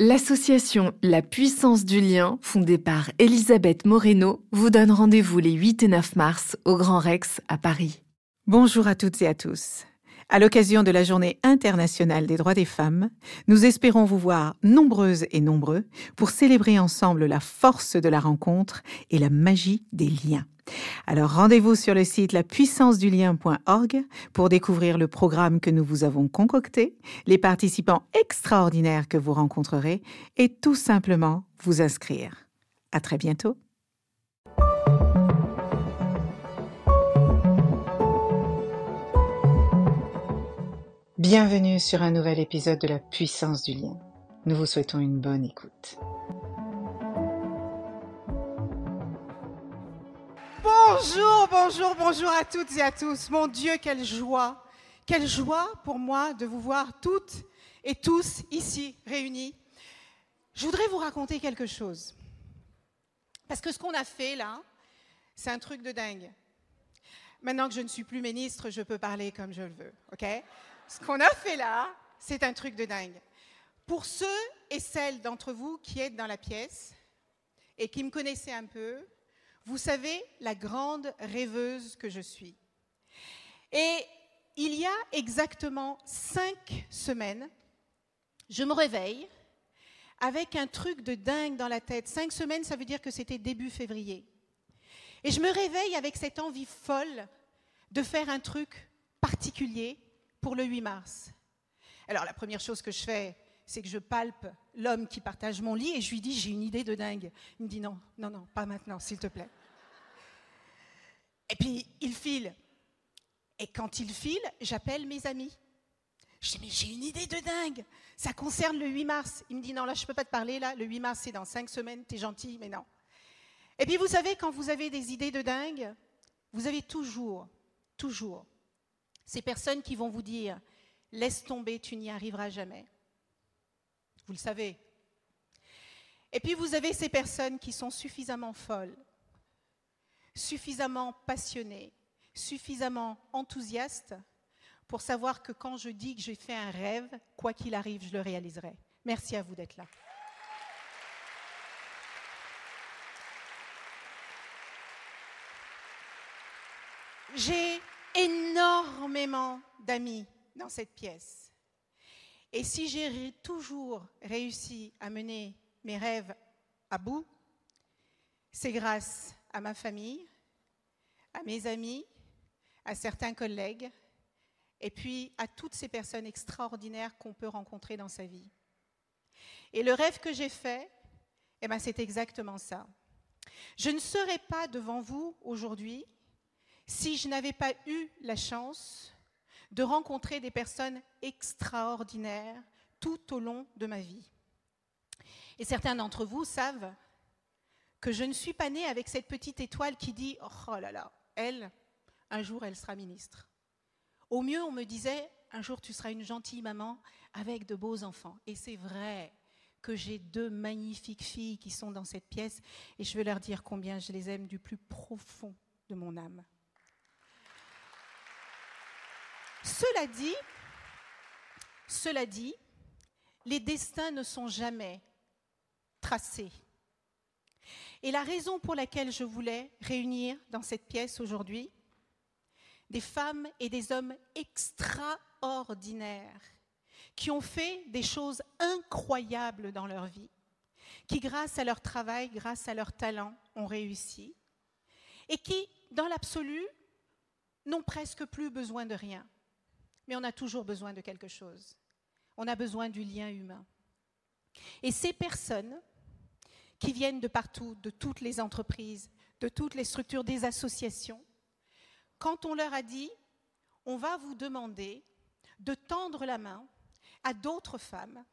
L'association La puissance du lien, fondée par Elisabeth Moreno, vous donne rendez-vous les 8 et 9 mars au Grand Rex à Paris. Bonjour à toutes et à tous. À l'occasion de la Journée internationale des droits des femmes, nous espérons vous voir nombreuses et nombreux pour célébrer ensemble la force de la rencontre et la magie des liens. Alors rendez-vous sur le site lapuissancedulien.org pour découvrir le programme que nous vous avons concocté, les participants extraordinaires que vous rencontrerez et tout simplement vous inscrire. À très bientôt. Bienvenue sur un nouvel épisode de la puissance du lien. Nous vous souhaitons une bonne écoute. Bonjour, bonjour, bonjour à toutes et à tous. Mon Dieu, quelle joie. Quelle joie pour moi de vous voir toutes et tous ici réunis. Je voudrais vous raconter quelque chose. Parce que ce qu'on a fait là, c'est un truc de dingue. Maintenant que je ne suis plus ministre, je peux parler comme je le veux, ok? Ce qu'on a fait là, c'est un truc de dingue. Pour ceux et celles d'entre vous qui êtes dans la pièce et qui me connaissaient un peu, vous savez la grande rêveuse que je suis. Et il y a exactement cinq semaines, je me réveille avec un truc de dingue dans la tête. Cinq semaines, ça veut dire que c'était début février. Et je me réveille avec cette envie folle de faire un truc particulier pour le 8 mars. Alors la première chose que je fais, c'est que je palpe l'homme qui partage mon lit et je lui dis j'ai une idée de dingue. Il me dit non, non, non, pas maintenant, s'il te plaît. Et puis il file. Et quand il file, j'appelle mes amis. Je dis mais j'ai une idée de dingue. Ça concerne le 8 mars. Il me dit non là je peux pas te parler là. Le 8 mars c'est dans cinq semaines. T'es gentil mais non. Et puis vous savez quand vous avez des idées de dingue, vous avez toujours, toujours ces personnes qui vont vous dire laisse tomber, tu n'y arriveras jamais. Vous le savez. Et puis vous avez ces personnes qui sont suffisamment folles, suffisamment passionnées, suffisamment enthousiastes pour savoir que quand je dis que j'ai fait un rêve, quoi qu'il arrive, je le réaliserai. Merci à vous d'être là. J'ai énormément d'amis dans cette pièce. Et si j'ai toujours réussi à mener mes rêves à bout, c'est grâce à ma famille, à mes amis, à certains collègues, et puis à toutes ces personnes extraordinaires qu'on peut rencontrer dans sa vie. Et le rêve que j'ai fait, eh ben, c'est exactement ça. Je ne serais pas devant vous aujourd'hui si je n'avais pas eu la chance de rencontrer des personnes extraordinaires tout au long de ma vie. Et certains d'entre vous savent que je ne suis pas née avec cette petite étoile qui dit Oh là là, elle, un jour, elle sera ministre. Au mieux, on me disait Un jour, tu seras une gentille maman avec de beaux enfants. Et c'est vrai que j'ai deux magnifiques filles qui sont dans cette pièce et je veux leur dire combien je les aime du plus profond de mon âme. Cela dit, cela dit, les destins ne sont jamais tracés. Et la raison pour laquelle je voulais réunir dans cette pièce aujourd'hui des femmes et des hommes extraordinaires qui ont fait des choses incroyables dans leur vie, qui grâce à leur travail, grâce à leur talent, ont réussi, et qui, dans l'absolu, n'ont presque plus besoin de rien. Mais on a toujours besoin de quelque chose. On a besoin du lien humain. Et ces personnes qui viennent de partout, de toutes les entreprises, de toutes les structures des associations, quand on leur a dit, on va vous demander de tendre la main à d'autres femmes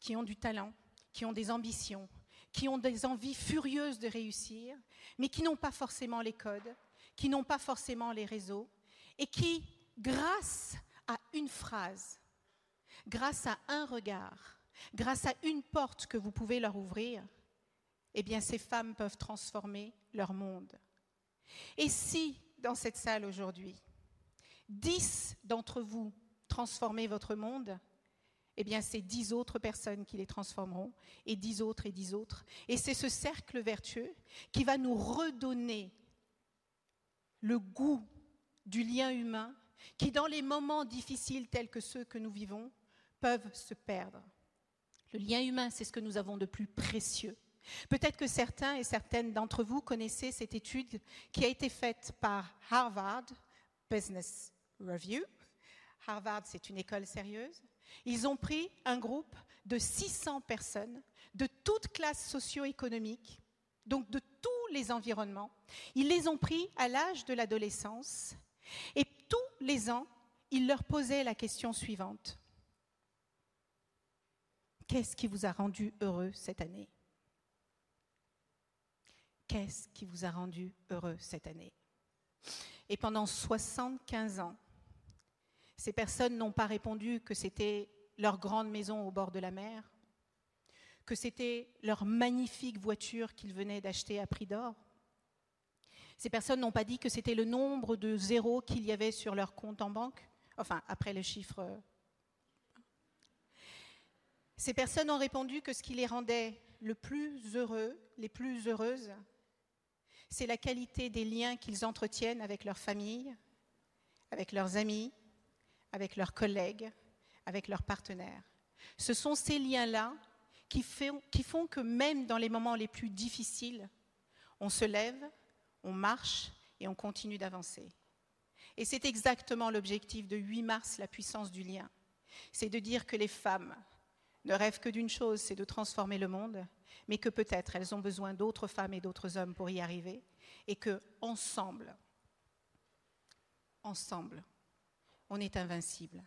qui ont du talent, qui ont des ambitions, qui ont des envies furieuses de réussir, mais qui n'ont pas forcément les codes, qui n'ont pas forcément les réseaux, et qui, grâce à une phrase, grâce à un regard, grâce à une porte que vous pouvez leur ouvrir, eh bien ces femmes peuvent transformer leur monde. Et si, dans cette salle aujourd'hui, dix d'entre vous transformez votre monde, eh bien, c'est dix autres personnes qui les transformeront, et dix autres et dix autres. Et c'est ce cercle vertueux qui va nous redonner le goût du lien humain qui, dans les moments difficiles tels que ceux que nous vivons, peuvent se perdre. Le lien humain, c'est ce que nous avons de plus précieux. Peut-être que certains et certaines d'entre vous connaissez cette étude qui a été faite par Harvard Business Review. Harvard, c'est une école sérieuse. Ils ont pris un groupe de 600 personnes de toutes classes socio-économiques, donc de tous les environnements. Ils les ont pris à l'âge de l'adolescence et les ans, ils leur posaient la question suivante. Qu'est-ce qui vous a rendu heureux cette année? Qu'est-ce qui vous a rendu heureux cette année? Et pendant 75 ans, ces personnes n'ont pas répondu que c'était leur grande maison au bord de la mer, que c'était leur magnifique voiture qu'ils venaient d'acheter à prix d'or. Ces personnes n'ont pas dit que c'était le nombre de zéros qu'il y avait sur leur compte en banque, enfin après le chiffre. Ces personnes ont répondu que ce qui les rendait le plus heureux, les plus heureuses, c'est la qualité des liens qu'ils entretiennent avec leur famille, avec leurs amis, avec leurs collègues, avec leurs partenaires. Ce sont ces liens-là qui, font que même dans les moments les plus difficiles, on se lève, on marche et on continue d'avancer. Et c'est exactement l'objectif de 8 mars, la puissance du lien. C'est de dire que les femmes ne rêvent que d'une chose, c'est de transformer le monde, mais que peut-être elles ont besoin d'autres femmes et d'autres hommes pour y arriver, et que ensemble, ensemble, on est invincible.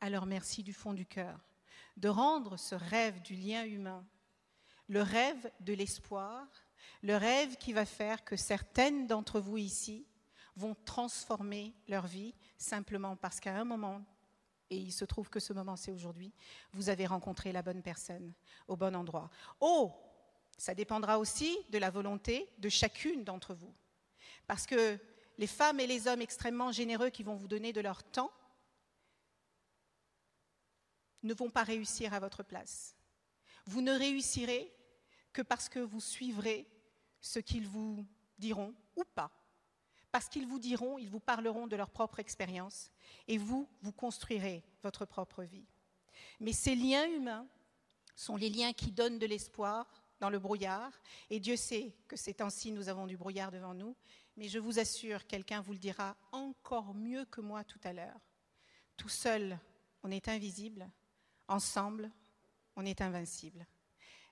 Alors merci du fond du cœur de rendre ce rêve du lien humain, le rêve de l'espoir, le rêve qui va faire que certaines d'entre vous ici vont transformer leur vie simplement parce qu'à un moment, et il se trouve que ce moment c'est aujourd'hui, vous avez rencontré la bonne personne au bon endroit. Oh, ça dépendra aussi de la volonté de chacune d'entre vous. Parce que les femmes et les hommes extrêmement généreux qui vont vous donner de leur temps ne vont pas réussir à votre place. Vous ne réussirez que parce que vous suivrez ce qu'ils vous diront ou pas. Parce qu'ils vous diront, ils vous parleront de leur propre expérience et vous, vous construirez votre propre vie. Mais ces liens humains sont les liens qui donnent de l'espoir dans le brouillard. Et Dieu sait que ces temps-ci, nous avons du brouillard devant nous. Mais je vous assure, quelqu'un vous le dira encore mieux que moi tout à l'heure. Tout seul, on est invisible. Ensemble, on est invincible.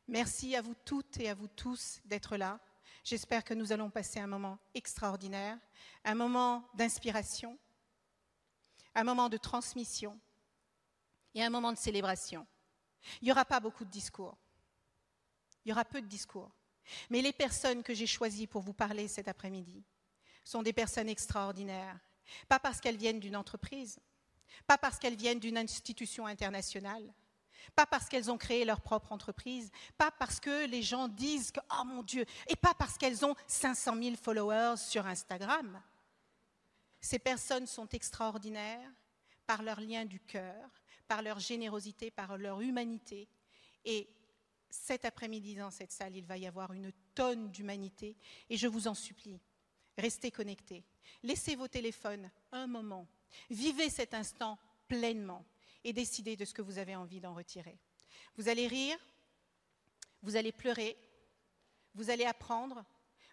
Merci à vous toutes et à vous tous d'être là. J'espère que nous allons passer un moment extraordinaire, un moment d'inspiration, un moment de transmission et un moment de célébration. Il n'y aura pas beaucoup de discours. Il y aura peu de discours. Mais les personnes que j'ai choisies pour vous parler cet après-midi sont des personnes extraordinaires. Pas parce qu'elles viennent d'une entreprise, pas parce qu'elles viennent d'une institution internationale, pas parce qu'elles ont créé leur propre entreprise, pas parce que les gens disent que, oh mon Dieu, et pas parce qu'elles ont 500 000 followers sur Instagram. Ces personnes sont extraordinaires par leur lien du cœur, par leur générosité, par leur humanité. Et cet après-midi, dans cette salle, il va y avoir une tonne d'humanité. Et je vous en supplie, restez connectés. Laissez vos téléphones un moment. Vivez cet instant pleinement et décidez de ce que vous avez envie d'en retirer. Vous allez rire, vous allez pleurer, vous allez apprendre,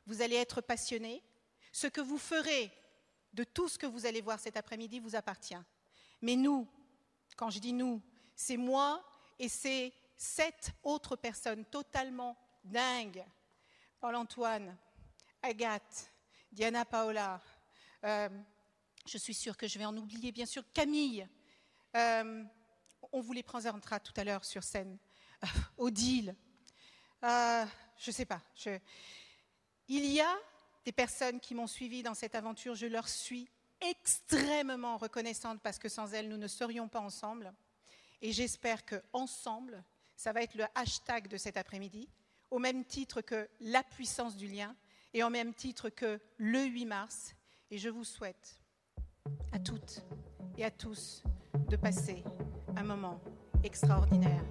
vous allez être passionné. Ce que vous ferez de tout ce que vous allez voir cet après-midi vous appartient. Mais nous, quand je dis nous, c'est moi et c'est sept autres personnes totalement dingues. Paul-Antoine, Agathe, Diana Paola, euh, je suis sûre que je vais en oublier, bien sûr, Camille, euh, on vous les présentera tout à l'heure sur scène. Euh, Odile. Euh, je ne sais pas. Il y a des personnes qui m'ont suivi dans cette aventure. Je leur suis extrêmement reconnaissante parce que sans elles, nous ne serions pas ensemble. Et j'espère que ensemble, ça va être le hashtag de cet après-midi, au même titre que la puissance du lien et au même titre que le 8 mars. Et je vous souhaite à toutes et à tous de passer un moment extraordinaire.